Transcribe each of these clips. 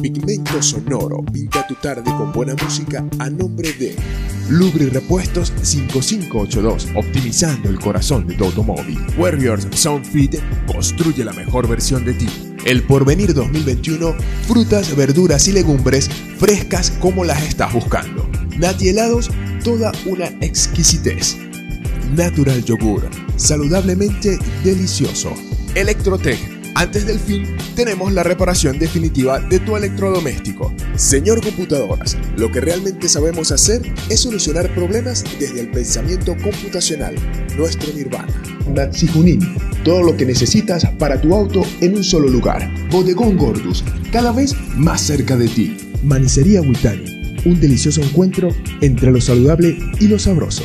Pigmento Sonoro pinta tu tarde con buena música a nombre de Lubri Repuestos 5582, optimizando el corazón de tu automóvil. Warriors Soundfit construye la mejor versión de ti. El Porvenir 2021, frutas, verduras y legumbres frescas como las estás buscando. Nati helados, toda una exquisitez. Natural Yogur, saludablemente delicioso. Electrotech antes del fin, tenemos la reparación definitiva de tu electrodoméstico. Señor Computadoras, lo que realmente sabemos hacer es solucionar problemas desde el pensamiento computacional, nuestro nirvana. Natsi Junin, todo lo que necesitas para tu auto en un solo lugar. Bodegón Gordus, cada vez más cerca de ti. Manicería Witani, un delicioso encuentro entre lo saludable y lo sabroso.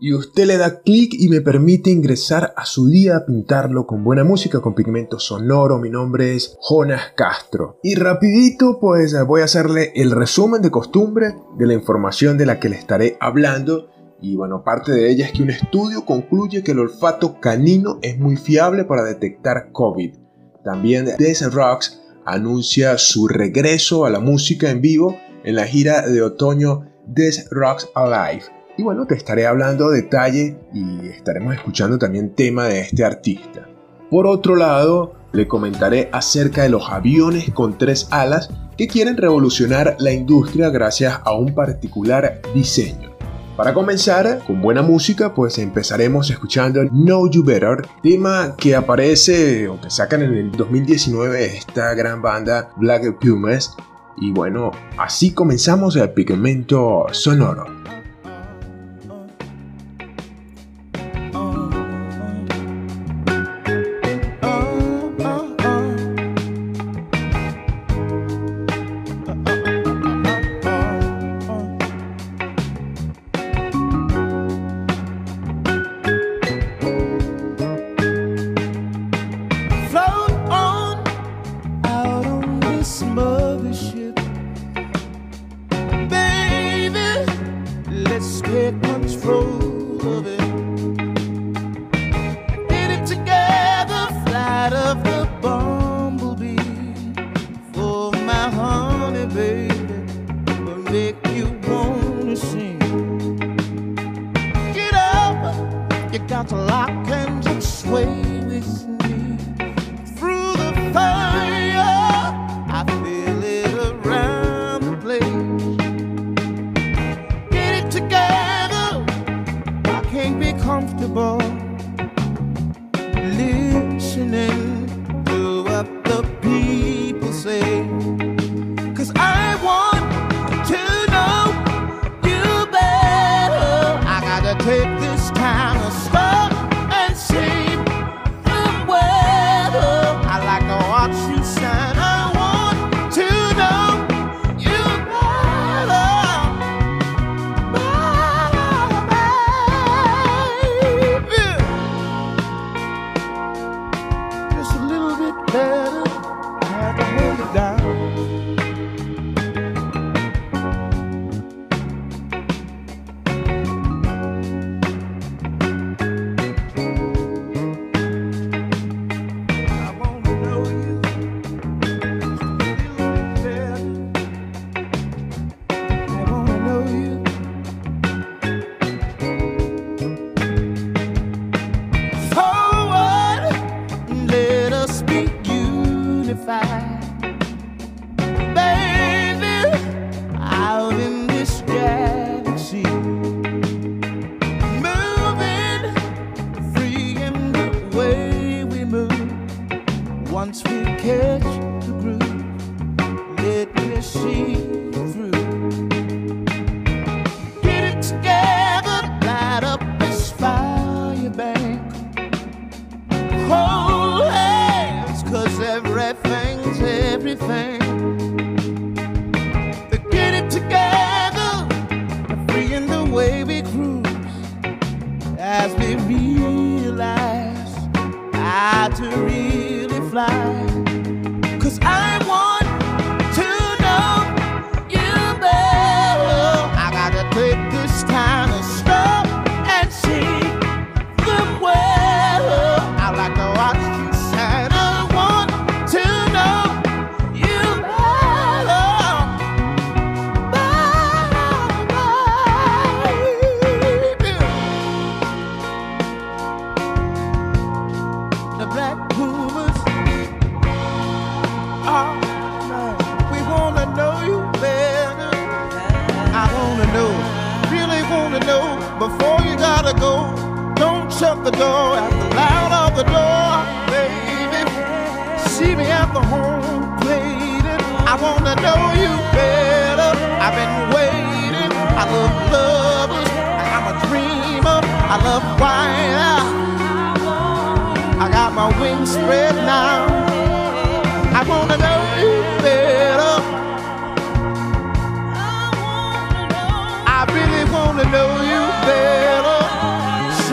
Y usted le da clic y me permite ingresar a su día a pintarlo con buena música, con pigmento sonoro. Mi nombre es Jonas Castro. Y rapidito pues voy a hacerle el resumen de costumbre de la información de la que le estaré hablando. Y bueno, parte de ella es que un estudio concluye que el olfato canino es muy fiable para detectar COVID. También Death Rocks anuncia su regreso a la música en vivo en la gira de otoño Death Rocks Alive y bueno, te estaré hablando detalle y estaremos escuchando también tema de este artista. Por otro lado, le comentaré acerca de los aviones con tres alas que quieren revolucionar la industria gracias a un particular diseño. Para comenzar, con buena música, pues empezaremos escuchando Know You Better, tema que aparece o que sacan en el 2019 esta gran banda Black Pumas. Y bueno, así comenzamos el pigmento sonoro. got to lock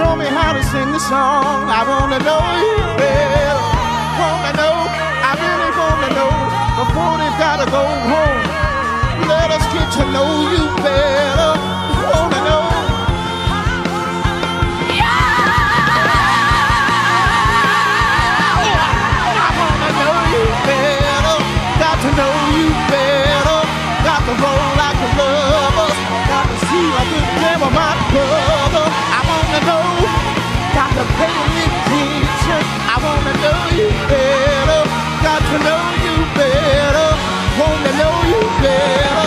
show me how to sing the song. I wanna know you well. Wanna know, I really wanna know before they gotta go home. Let us get to know you better. Wanna know. I wanna know you better. Got to know you better. Got to roll like a lover. Got to see like a glimmer my love. I wanna know you better. Got to know you better. Wanna know you better.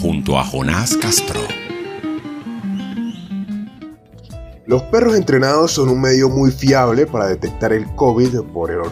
Junto a Jonás Castro. Los perros entrenados son un medio muy fiable para detectar el COVID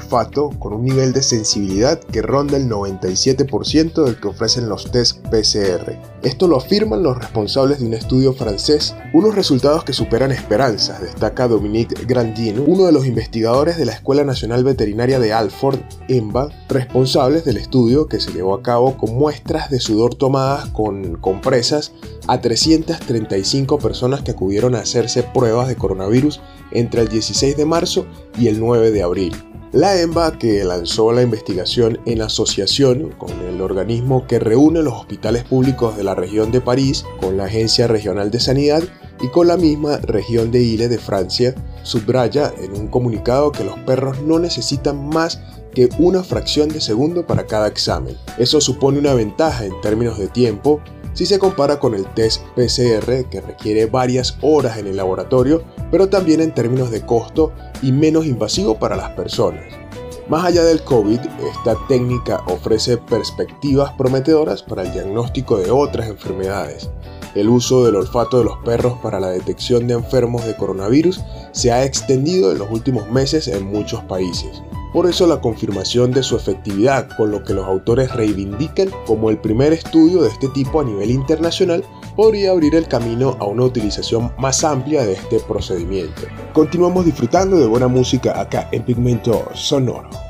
olfato con un nivel de sensibilidad que ronda el 97% del que ofrecen los test PCR. Esto lo afirman los responsables de un estudio francés, unos resultados que superan esperanzas, destaca Dominique Grandin, uno de los investigadores de la Escuela Nacional Veterinaria de Alford, EMBA, responsables del estudio que se llevó a cabo con muestras de sudor tomadas con compresas a 335 personas que acudieron a hacerse pruebas de coronavirus entre el 16 de marzo y el 9 de abril. La EMBA, que lanzó la investigación en asociación con el organismo que reúne los hospitales públicos de la región de París, con la Agencia Regional de Sanidad y con la misma región de Ile de Francia, subraya en un comunicado que los perros no necesitan más que una fracción de segundo para cada examen. Eso supone una ventaja en términos de tiempo si se compara con el test PCR que requiere varias horas en el laboratorio, pero también en términos de costo y menos invasivo para las personas. Más allá del COVID, esta técnica ofrece perspectivas prometedoras para el diagnóstico de otras enfermedades. El uso del olfato de los perros para la detección de enfermos de coronavirus se ha extendido en los últimos meses en muchos países. Por eso la confirmación de su efectividad, con lo que los autores reivindican como el primer estudio de este tipo a nivel internacional, podría abrir el camino a una utilización más amplia de este procedimiento. Continuamos disfrutando de buena música acá en Pigmento Sonoro.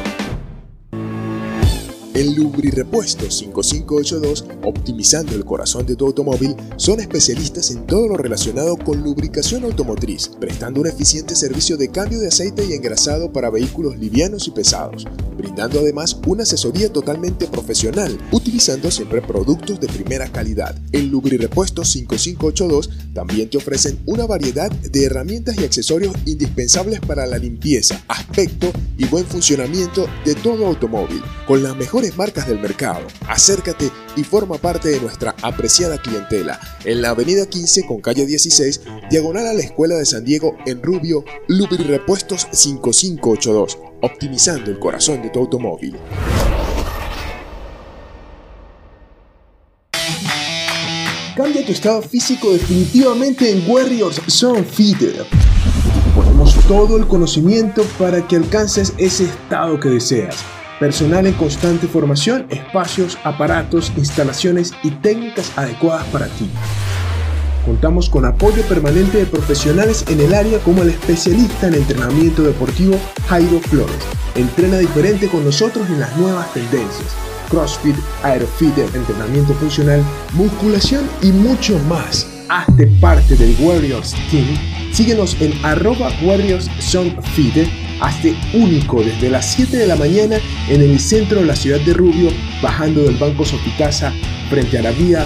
En Lubrirepuestos 5582, optimizando el corazón de tu automóvil, son especialistas en todo lo relacionado con lubricación automotriz, prestando un eficiente servicio de cambio de aceite y engrasado para vehículos livianos y pesados, brindando además una asesoría totalmente profesional, utilizando siempre productos de primera calidad. En Lubrirepuestos 5582 también te ofrecen una variedad de herramientas y accesorios indispensables para la limpieza, aspecto y buen funcionamiento de todo automóvil, con las mejores marcas del mercado. Acércate y forma parte de nuestra apreciada clientela en la avenida 15 con calle 16, diagonal a la Escuela de San Diego en Rubio, Lubrirepuestos 5582, optimizando el corazón de tu automóvil. Cambia tu estado físico definitivamente en Warriors Zone Fitter. Ponemos todo el conocimiento para que alcances ese estado que deseas. Personal en constante formación, espacios, aparatos, instalaciones y técnicas adecuadas para ti. Contamos con apoyo permanente de profesionales en el área como el especialista en entrenamiento deportivo Jairo Flores. Entrena diferente con nosotros en las nuevas tendencias. CrossFit, Aerofit, entrenamiento funcional, musculación y mucho más. Hazte parte del Warriors Team. Síguenos en arroba Warriors. Hazte único desde las 7 de la mañana en el centro de la ciudad de Rubio, bajando del Banco Sopicasa frente a la vía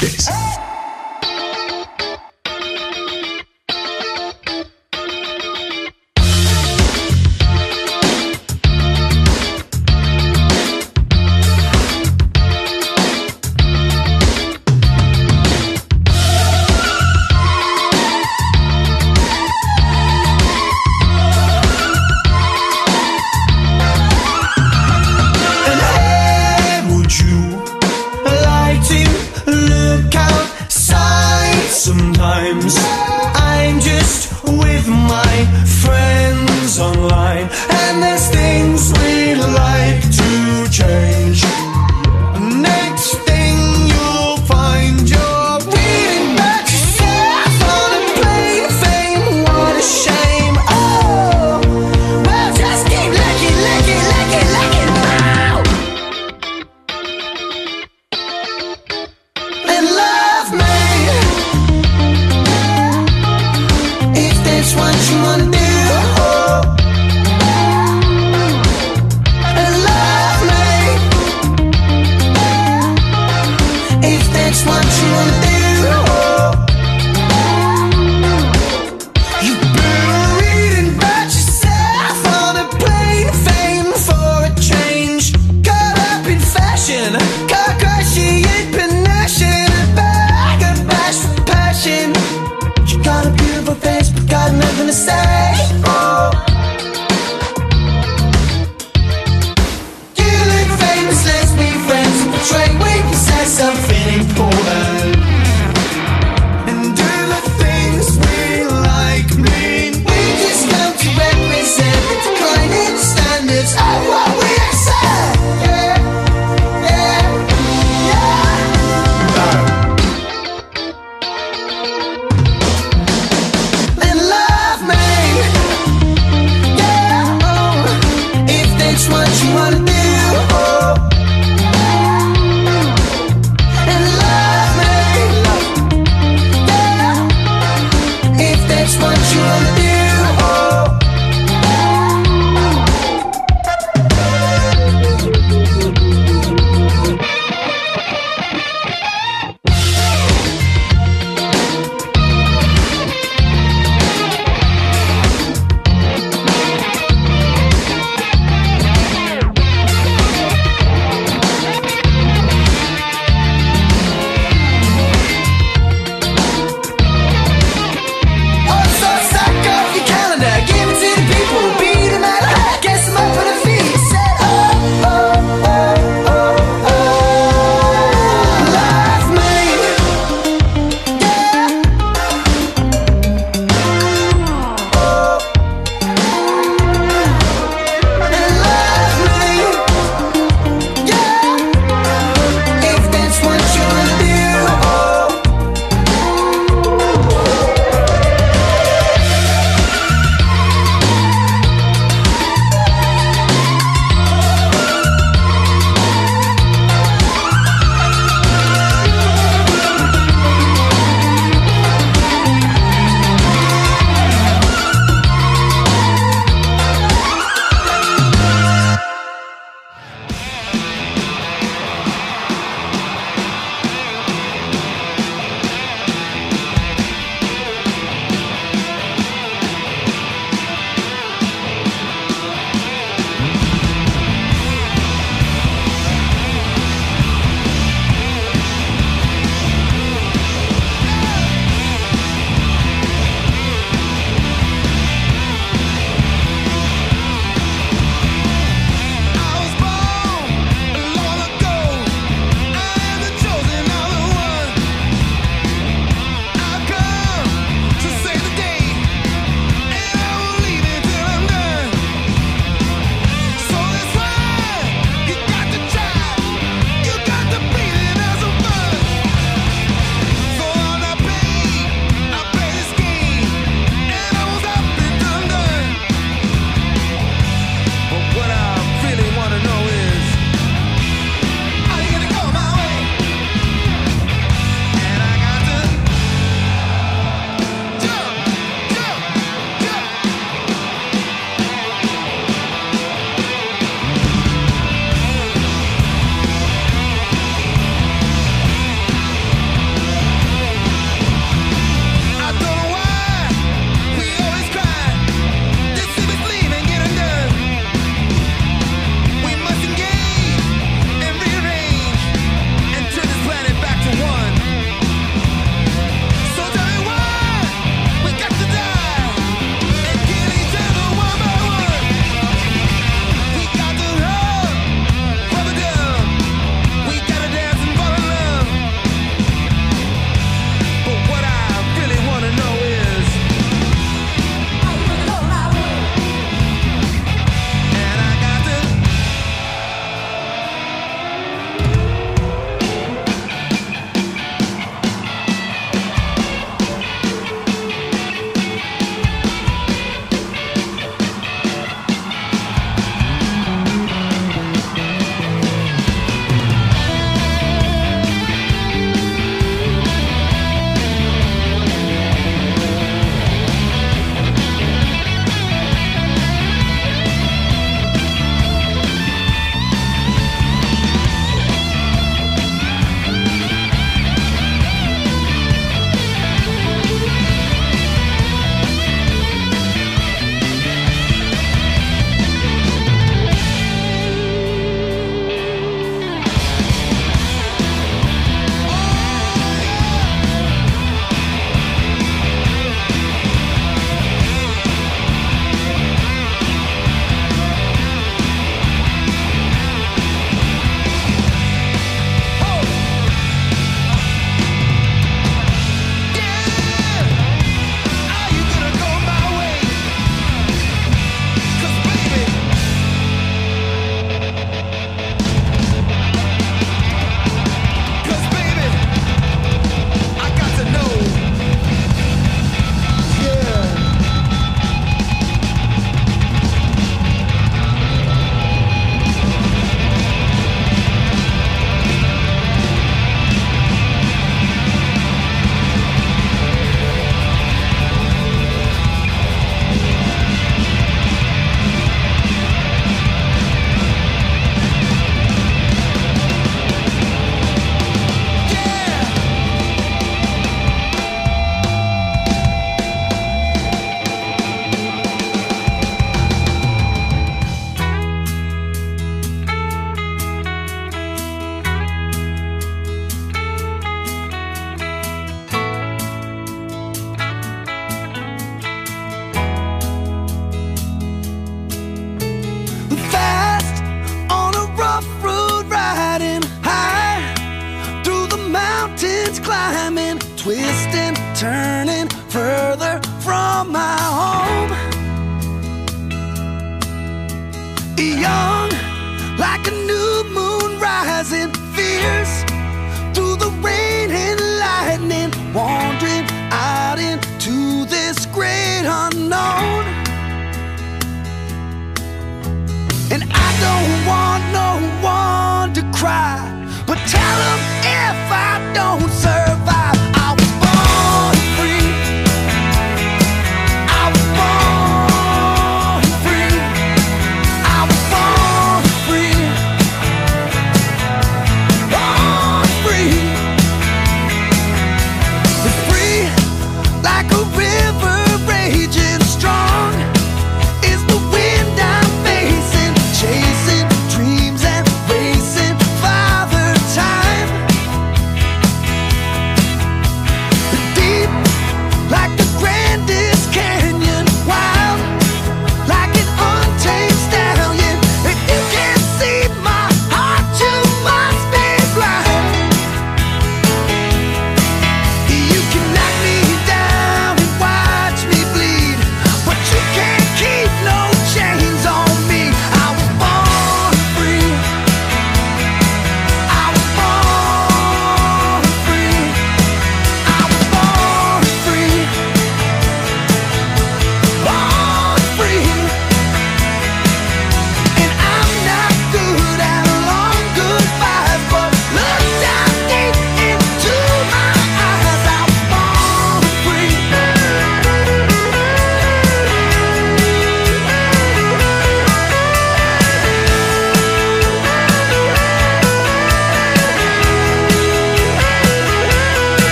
Tuesdays.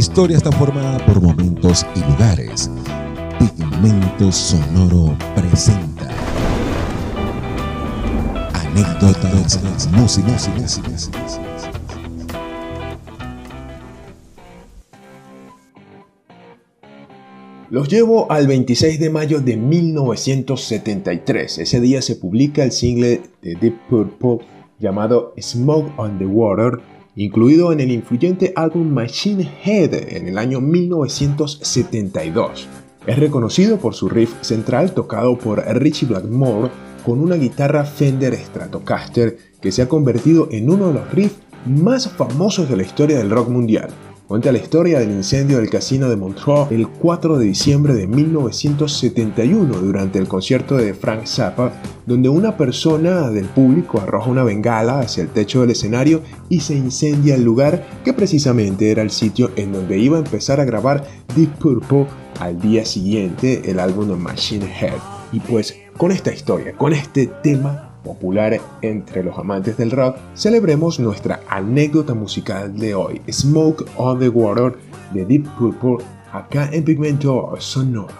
historia está formada por momentos y lugares. Pigmento Sonoro presenta anécdotas. Los llevo al 26 de mayo de 1973. Ese día se publica el single de Deep Purple llamado Smoke on the Water incluido en el influyente álbum Machine Head en el año 1972. Es reconocido por su riff central tocado por Richie Blackmore con una guitarra Fender Stratocaster que se ha convertido en uno de los riffs más famosos de la historia del rock mundial. Cuenta la historia del incendio del casino de Montreux el 4 de diciembre de 1971 durante el concierto de Frank Zappa, donde una persona del público arroja una bengala hacia el techo del escenario y se incendia el lugar que precisamente era el sitio en donde iba a empezar a grabar Deep Purple al día siguiente el álbum de Machine Head. Y pues con esta historia, con este tema popular entre los amantes del rock, celebremos nuestra anécdota musical de hoy, Smoke on the Water de Deep Purple, acá en Pigmento Sonoro.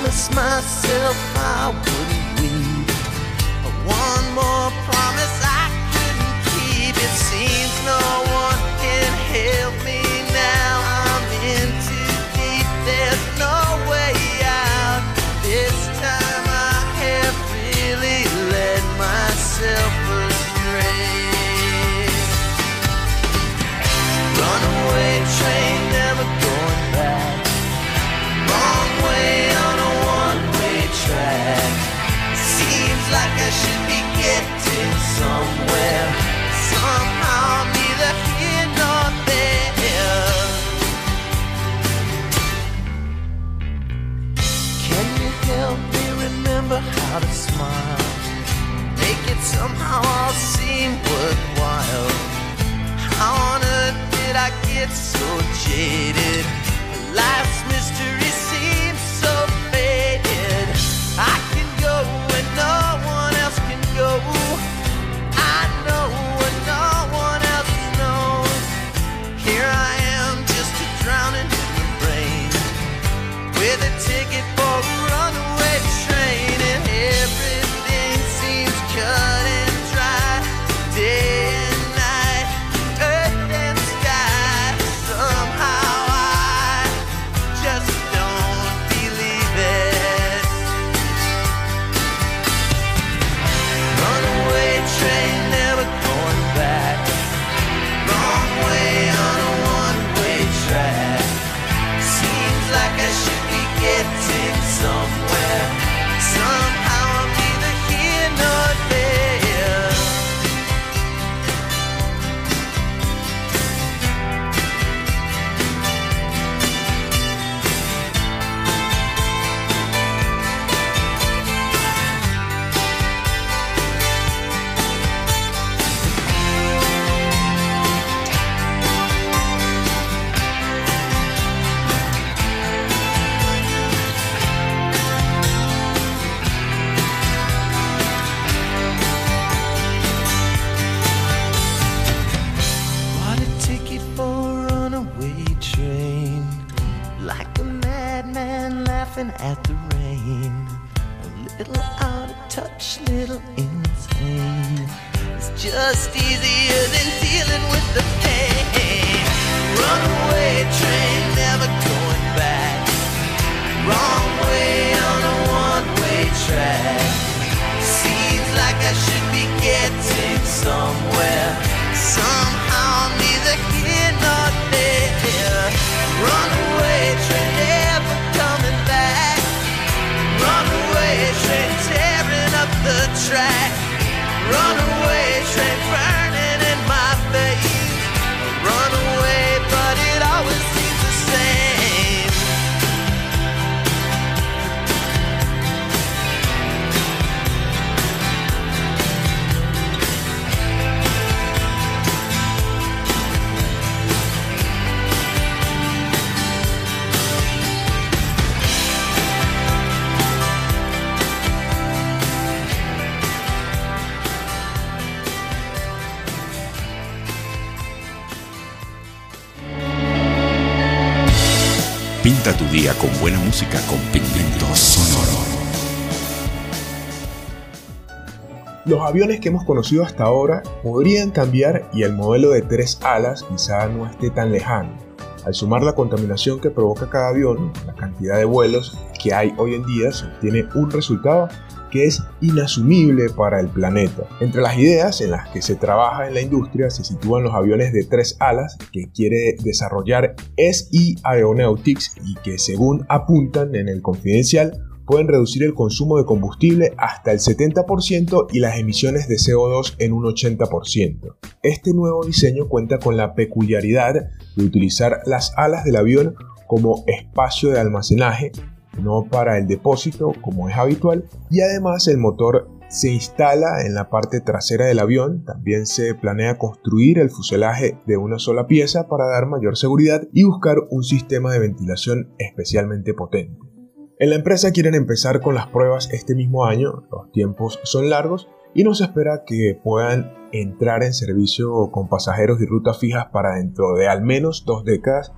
promised myself I wouldn't leave. But one more promise I couldn't keep. It seems no faded día con buena música con pigmento sonoro. Los aviones que hemos conocido hasta ahora podrían cambiar y el modelo de tres alas quizá no esté tan lejano. Al sumar la contaminación que provoca cada avión, la cantidad de vuelos que hay hoy en día se obtiene un resultado que es inasumible para el planeta. Entre las ideas en las que se trabaja en la industria se sitúan los aviones de tres alas que quiere desarrollar SE Aeronautics y que según apuntan en el confidencial pueden reducir el consumo de combustible hasta el 70% y las emisiones de CO2 en un 80%. Este nuevo diseño cuenta con la peculiaridad de utilizar las alas del avión como espacio de almacenaje, no para el depósito como es habitual, y además el motor se instala en la parte trasera del avión, también se planea construir el fuselaje de una sola pieza para dar mayor seguridad y buscar un sistema de ventilación especialmente potente. En la empresa quieren empezar con las pruebas este mismo año, los tiempos son largos y no se espera que puedan entrar en servicio con pasajeros y rutas fijas para dentro de al menos dos décadas.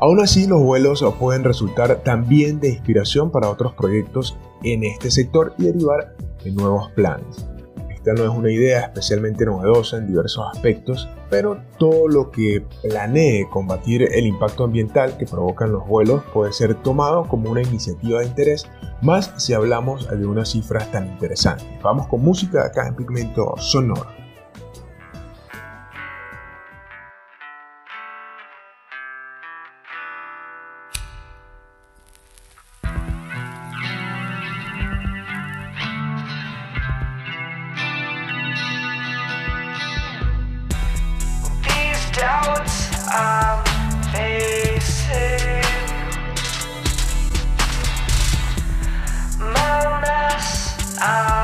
Aún así, los vuelos pueden resultar también de inspiración para otros proyectos en este sector y derivar en nuevos planes. Esta no es una idea especialmente novedosa en diversos aspectos, pero todo lo que planee combatir el impacto ambiental que provocan los vuelos puede ser tomado como una iniciativa de interés, más si hablamos de unas cifras tan interesantes. Vamos con música acá en Pigmento Sonoro. Uh,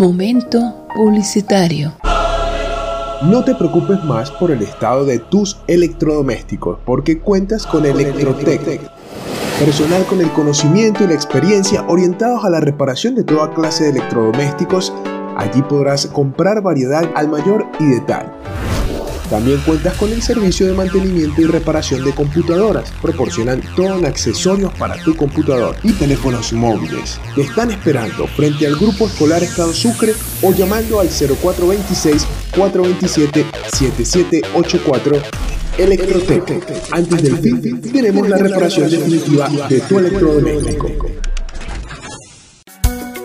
Momento publicitario. No te preocupes más por el estado de tus electrodomésticos, porque cuentas con Electrotec. Personal con el conocimiento y la experiencia orientados a la reparación de toda clase de electrodomésticos. Allí podrás comprar variedad al mayor y detalle. También cuentas con el servicio de mantenimiento y reparación de computadoras. Proporcionan todo accesorios para tu computador y teléfonos móviles. Te están esperando frente al Grupo Escolar Estado Sucre o llamando al 0426 427 7784 Electrotec. Antes del fin, tenemos la reparación definitiva de tu electrodoméstico.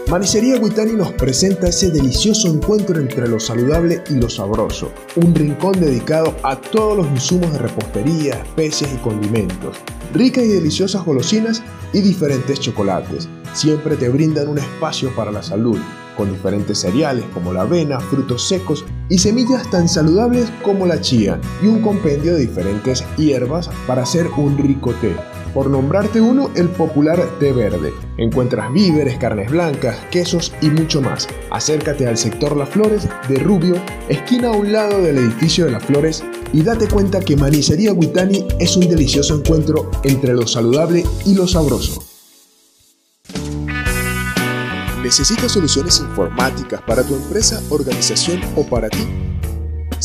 Manicería Guitani nos presenta ese delicioso encuentro entre lo saludable y lo sabroso, un rincón dedicado a todos los insumos de repostería, especias y condimentos, ricas y deliciosas golosinas y diferentes chocolates. Siempre te brindan un espacio para la salud, con diferentes cereales como la avena, frutos secos y semillas tan saludables como la chía, y un compendio de diferentes hierbas para hacer un rico té. Por nombrarte uno, el popular té verde. Encuentras víveres, carnes blancas, quesos y mucho más. Acércate al sector Las Flores de Rubio, esquina a un lado del edificio de Las Flores, y date cuenta que Manicería Guitani es un delicioso encuentro entre lo saludable y lo sabroso. ¿Necesitas soluciones informáticas para tu empresa, organización o para ti?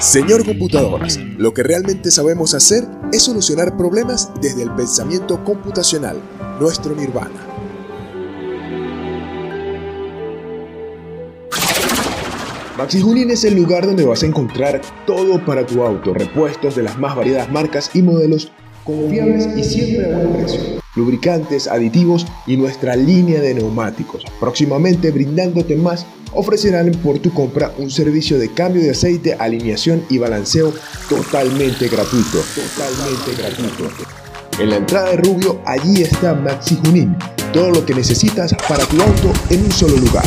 Señor Computadoras, lo que realmente sabemos hacer es solucionar problemas desde el pensamiento computacional, nuestro nirvana. Maxi Junín es el lugar donde vas a encontrar todo para tu auto, repuestos de las más variadas marcas y modelos confiables y siempre a buen precio. Lubricantes, aditivos y nuestra línea de neumáticos. Próximamente brindándote más, ofrecerán por tu compra un servicio de cambio de aceite, alineación y balanceo totalmente gratuito. Totalmente gratuito. En la entrada de Rubio, allí está Maxi Junín. Todo lo que necesitas para tu auto en un solo lugar.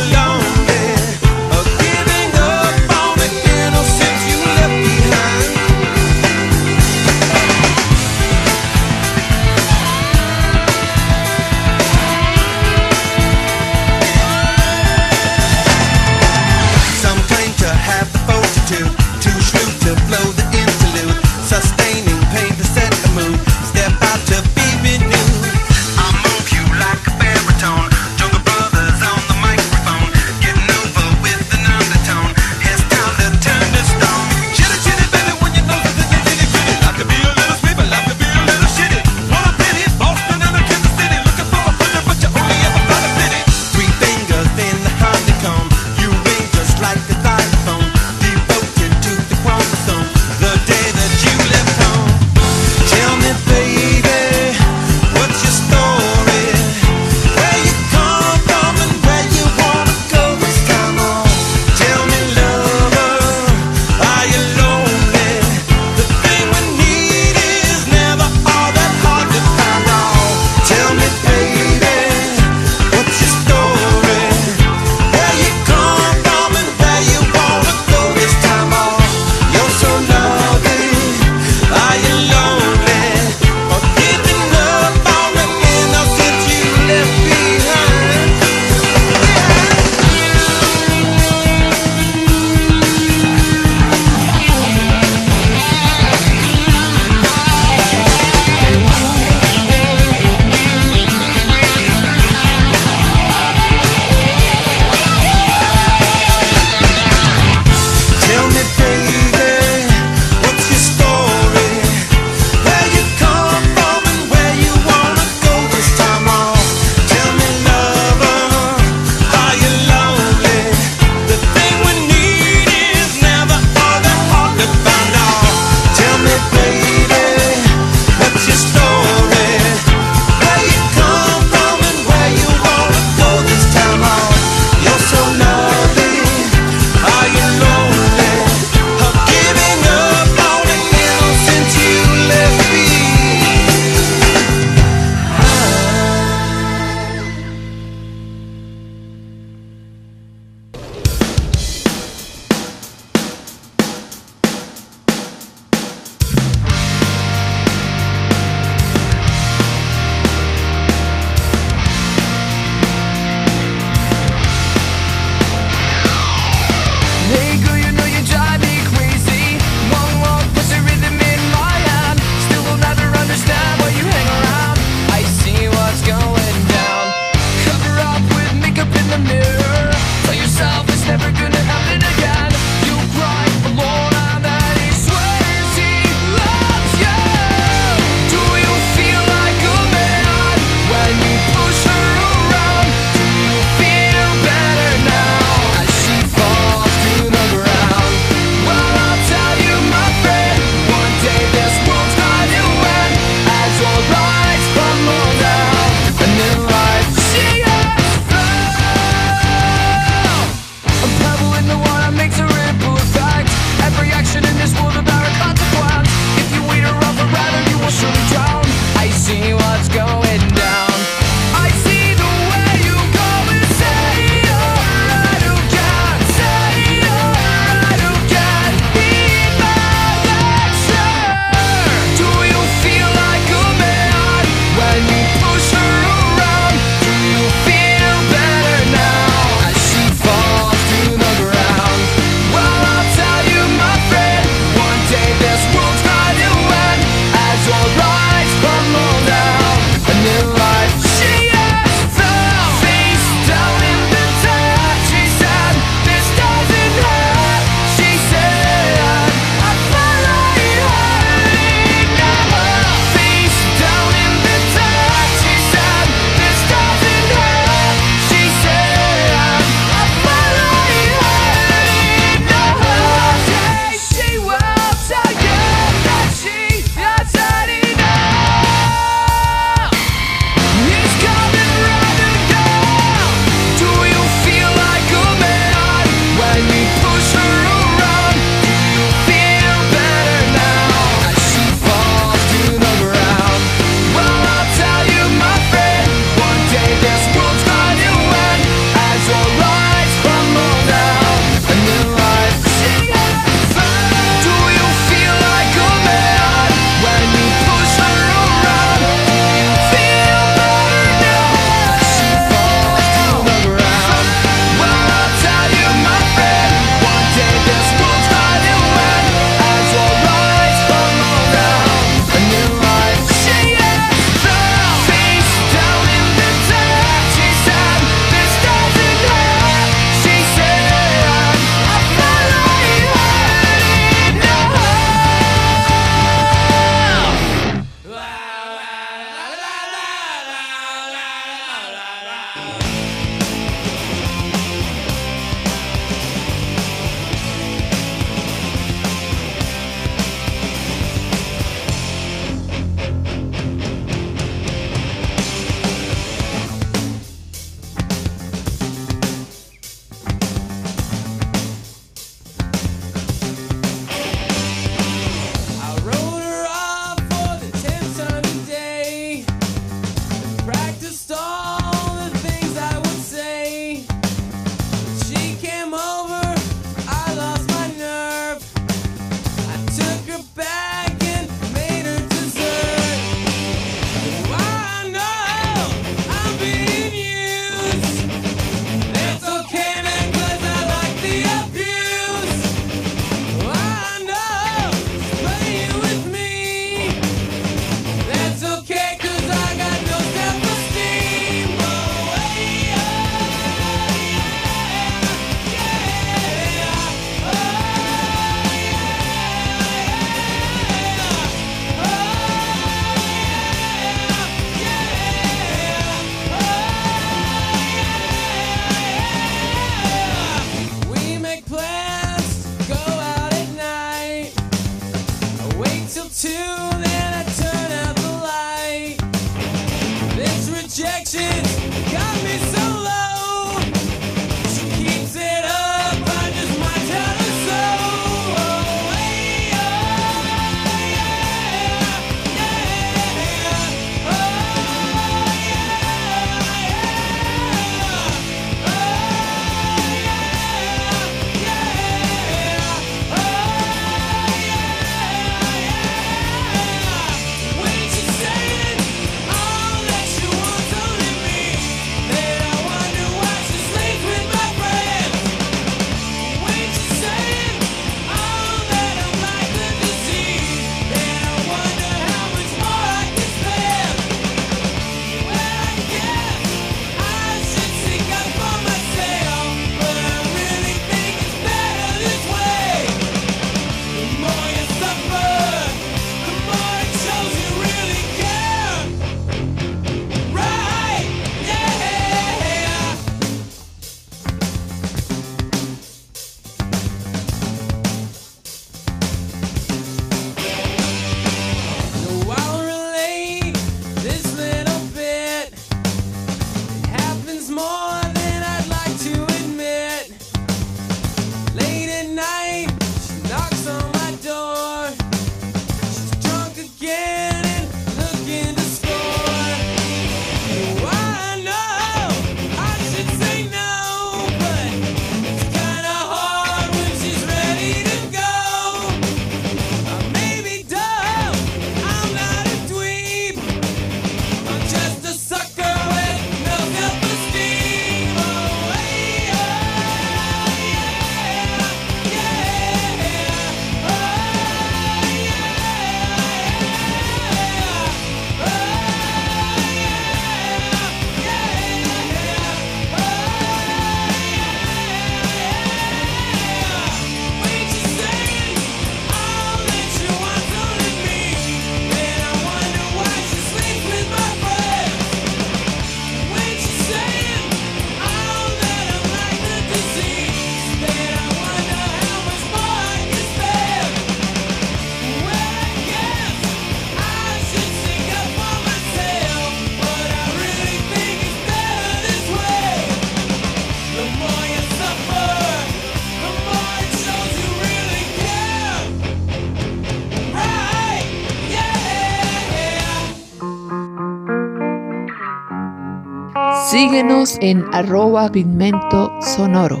En arroba pigmento sonoro.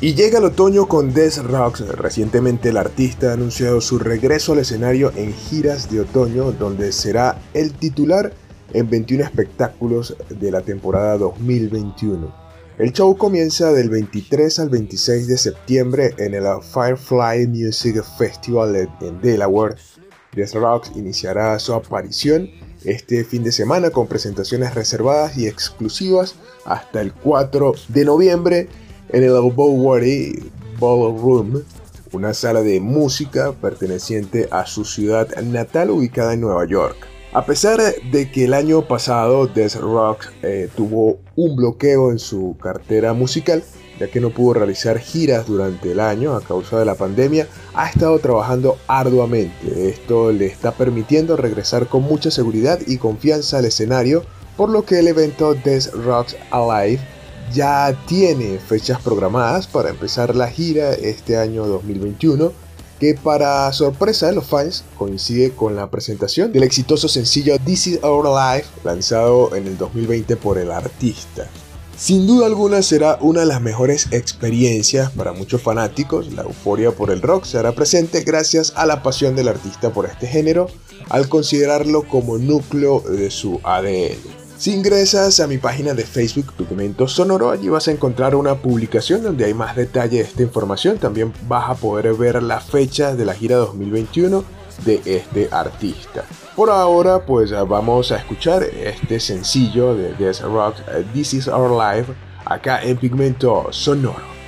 Y llega el otoño con Death Rocks. Recientemente el artista ha anunciado su regreso al escenario en giras de otoño, donde será el titular en 21 espectáculos de la temporada 2021. El show comienza del 23 al 26 de septiembre en el Firefly Music Festival en Delaware. Death Rocks iniciará su aparición este fin de semana con presentaciones reservadas y exclusivas hasta el 4 de noviembre en el Bowery Ballroom, una sala de música perteneciente a su ciudad natal ubicada en Nueva York. A pesar de que el año pasado Death Rock eh, tuvo un bloqueo en su cartera musical, ya que no pudo realizar giras durante el año a causa de la pandemia, ha estado trabajando arduamente. Esto le está permitiendo regresar con mucha seguridad y confianza al escenario, por lo que el evento Death Rocks Alive ya tiene fechas programadas para empezar la gira este año 2021 que para sorpresa de los fans coincide con la presentación del exitoso sencillo This Is Our Life lanzado en el 2020 por el artista. Sin duda alguna será una de las mejores experiencias para muchos fanáticos, la euforia por el rock se hará presente gracias a la pasión del artista por este género al considerarlo como núcleo de su ADN. Si ingresas a mi página de Facebook Pigmento Sonoro, allí vas a encontrar una publicación donde hay más detalle de esta información. También vas a poder ver la fecha de la gira 2021 de este artista. Por ahora, pues vamos a escuchar este sencillo de Death Rock, eh, This Is Our Life, acá en Pigmento Sonoro.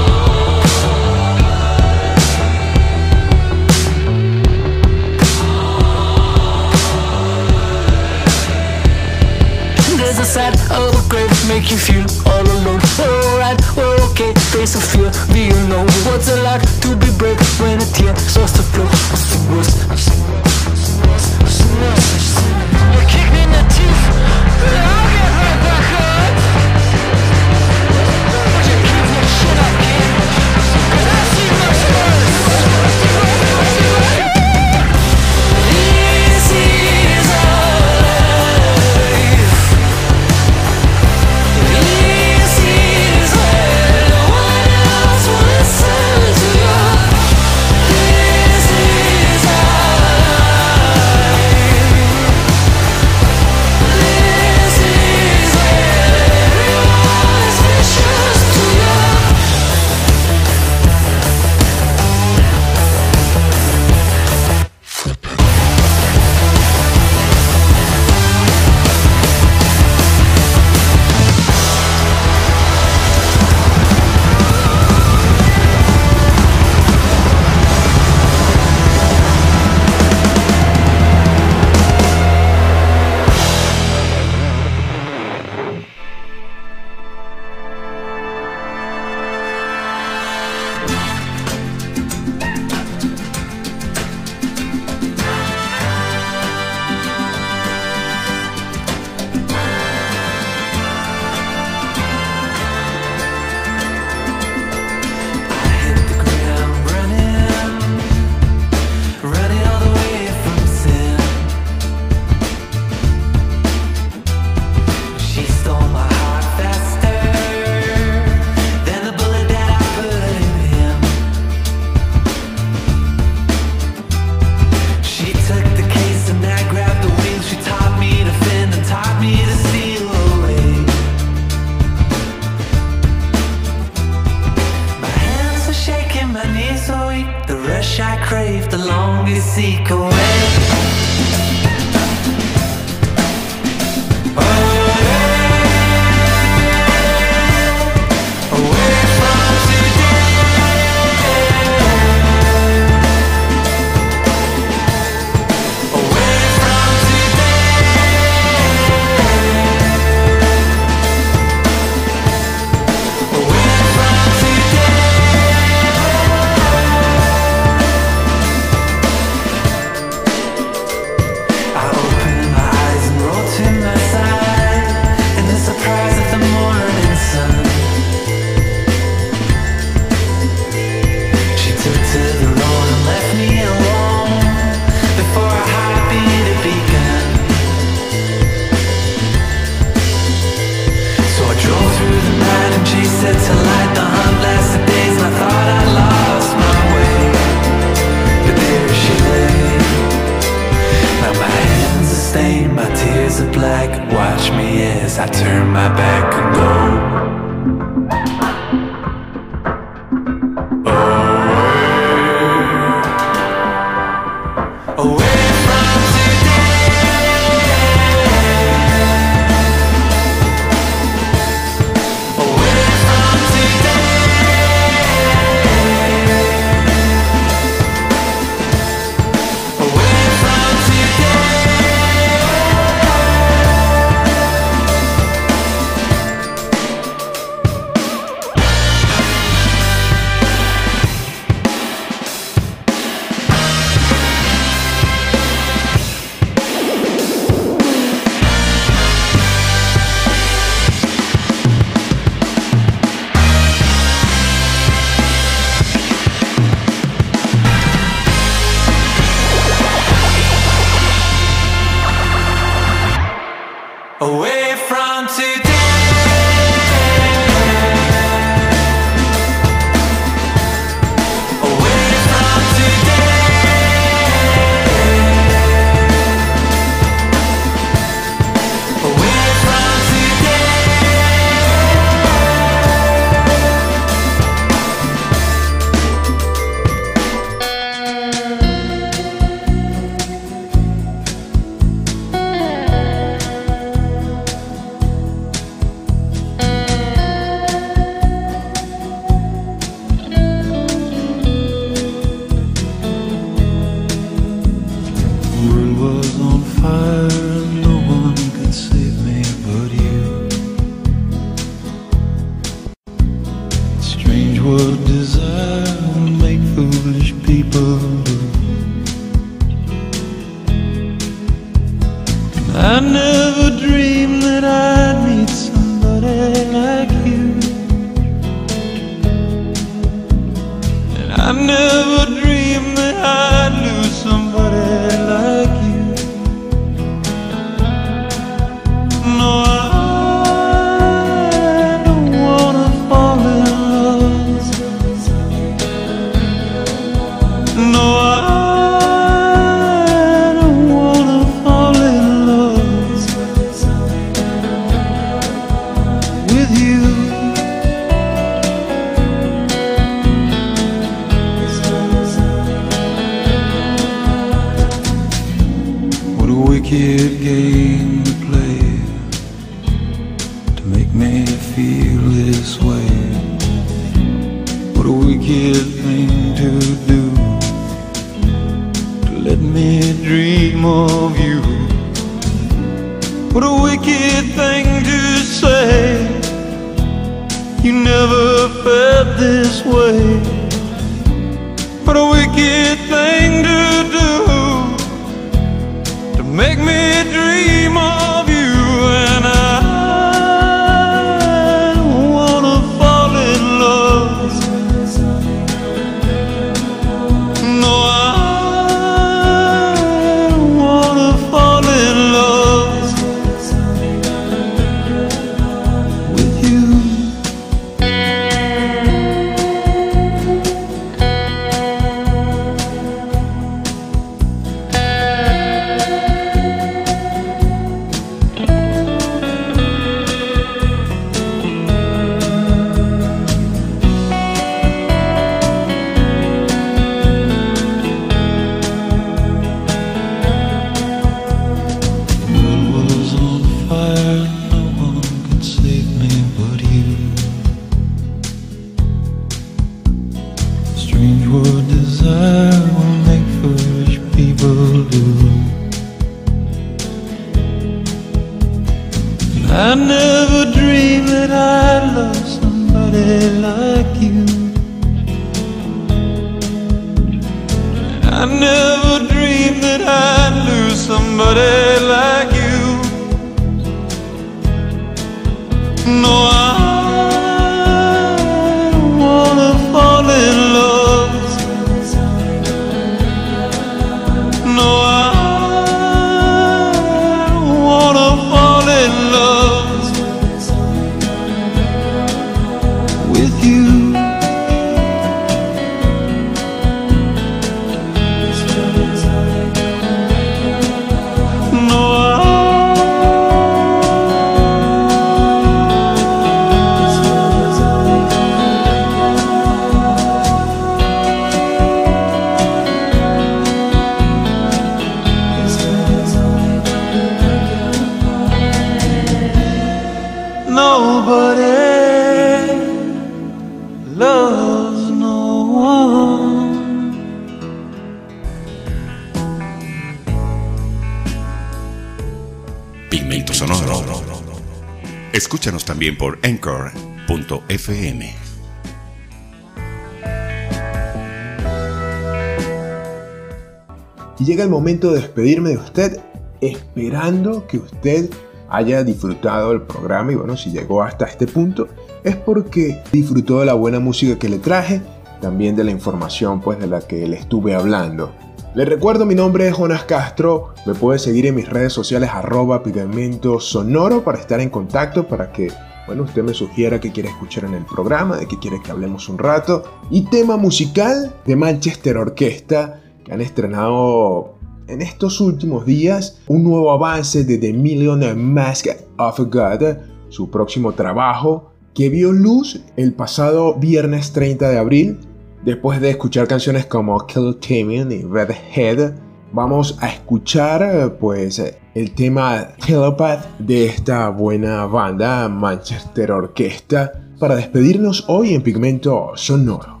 Momento de despedirme de usted, esperando que usted haya disfrutado del programa y bueno, si llegó hasta este punto es porque disfrutó de la buena música que le traje, también de la información pues de la que le estuve hablando. Les recuerdo mi nombre es Jonas Castro, me puede seguir en mis redes sociales arroba pigmento sonoro para estar en contacto para que bueno, usted me sugiera qué quiere escuchar en el programa, de qué quiere que hablemos un rato. Y tema musical de Manchester Orquesta, que han estrenado en estos últimos días un nuevo avance de The Million Mask of God, su próximo trabajo, que vio luz el pasado viernes 30 de abril. Después de escuchar canciones como Kill Taming y Redhead, vamos a escuchar pues el tema Telepath de esta buena banda Manchester Orquesta para despedirnos hoy en Pigmento Sonoro.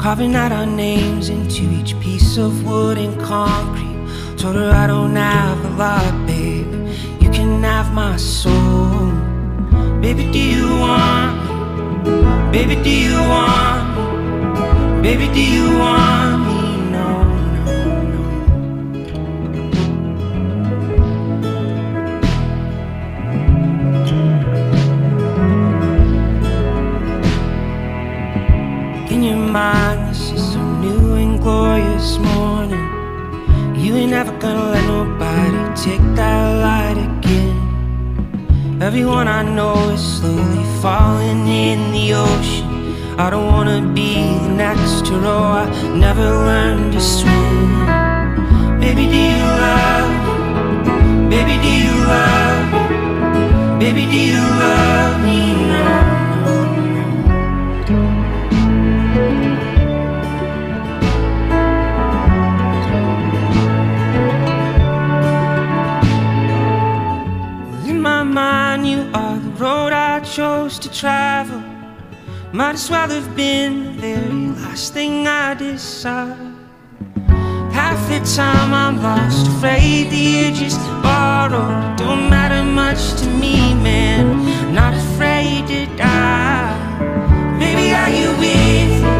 Carving out our names into each piece of wood and concrete. Told her I don't have a lot, babe. You can have my soul. Baby, do you want? Baby, do you want? Baby, do you want? Glorious morning. You ain't never gonna let nobody take that light again. Everyone I know is slowly falling in the ocean. I don't wanna be the next to row. I never learned to swim. Baby, do you love me? Baby, do you love me? Baby, do you love me? Chose to travel. Might as well have been the very last thing I decide. Half the time I'm lost, afraid that you just borrowed. Don't matter much to me, man. Not afraid to die. Baby, are you with me?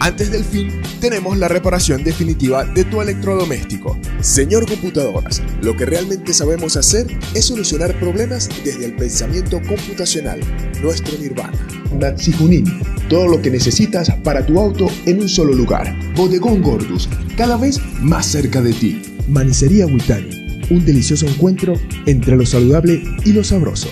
antes del fin, tenemos la reparación definitiva de tu electrodoméstico. Señor Computadoras, lo que realmente sabemos hacer es solucionar problemas desde el pensamiento computacional, nuestro nirvana. Natsi Junin, todo lo que necesitas para tu auto en un solo lugar. Bodegón Gordus, cada vez más cerca de ti. Manicería Witani, un delicioso encuentro entre lo saludable y lo sabroso.